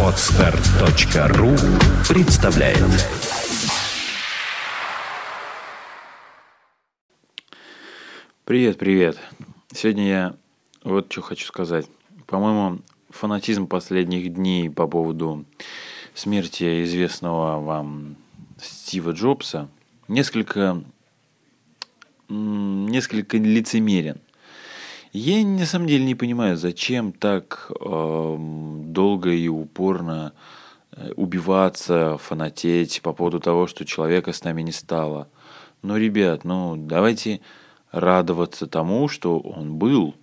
Отстар.ру представляет Привет, привет. Сегодня я вот что хочу сказать. По-моему, фанатизм последних дней по поводу смерти известного вам Стива Джобса несколько, несколько лицемерен. Я на самом деле не понимаю, зачем так э, долго и упорно э, убиваться, фанатеть по поводу того, что человека с нами не стало. Но, ребят, ну давайте радоваться тому, что он был,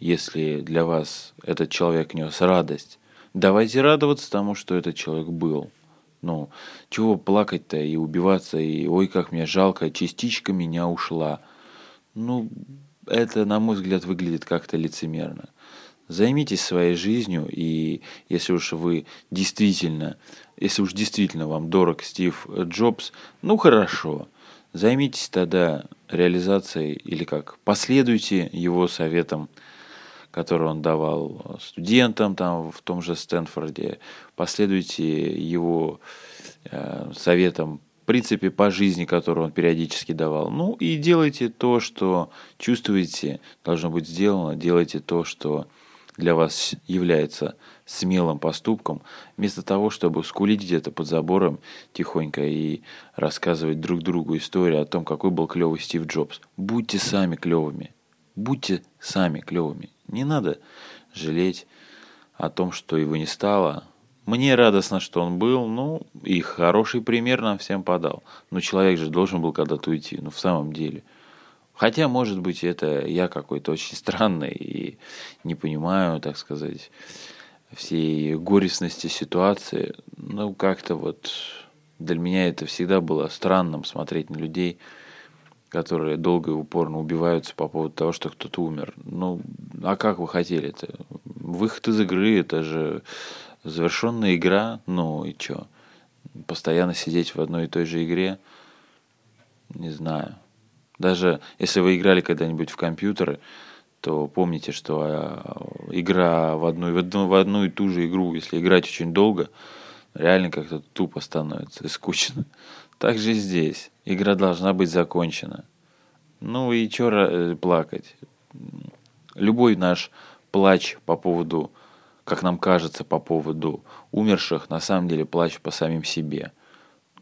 если для вас этот человек нес радость. Давайте радоваться тому, что этот человек был. Ну, чего плакать-то и убиваться, и ой, как мне жалко, частичка меня ушла. Ну, это, на мой взгляд, выглядит как-то лицемерно. Займитесь своей жизнью, и если уж вы действительно, если уж действительно вам дорог Стив Джобс, ну хорошо, займитесь тогда реализацией или как, последуйте его советам, которые он давал студентам там в том же Стэнфорде, последуйте его э, советам принципе по жизни, которую он периодически давал. Ну и делайте то, что чувствуете, должно быть сделано, делайте то, что для вас является смелым поступком, вместо того, чтобы скулить где-то под забором тихонько и рассказывать друг другу историю о том, какой был клевый Стив Джобс. Будьте сами клевыми. Будьте сами клевыми. Не надо жалеть о том, что его не стало, мне радостно, что он был, ну, и хороший пример нам всем подал. Но человек же должен был когда-то уйти, ну, в самом деле. Хотя, может быть, это я какой-то очень странный и не понимаю, так сказать, всей горестности ситуации. Ну, как-то вот для меня это всегда было странным смотреть на людей, которые долго и упорно убиваются по поводу того, что кто-то умер. Ну, а как вы хотели это? Выход из игры, это же завершенная игра, ну и чё? Постоянно сидеть в одной и той же игре, не знаю. Даже если вы играли когда-нибудь в компьютеры, то помните, что а, игра в одну, в, одну, в одну и ту же игру, если играть очень долго, реально как-то тупо становится и скучно. Так же и здесь. Игра должна быть закончена. Ну и чё э, плакать? Любой наш плач по поводу как нам кажется по поводу умерших, на самом деле плач по самим себе.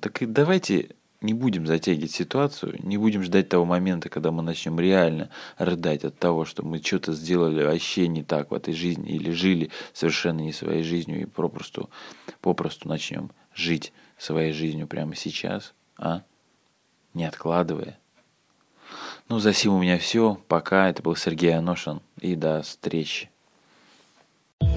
Так и давайте не будем затягивать ситуацию, не будем ждать того момента, когда мы начнем реально рыдать от того, что мы что-то сделали вообще не так в этой жизни или жили совершенно не своей жизнью и попросту, попросту начнем жить своей жизнью прямо сейчас, а? Не откладывая. Ну, за сим у меня все. Пока. Это был Сергей Аношин. И до встречи.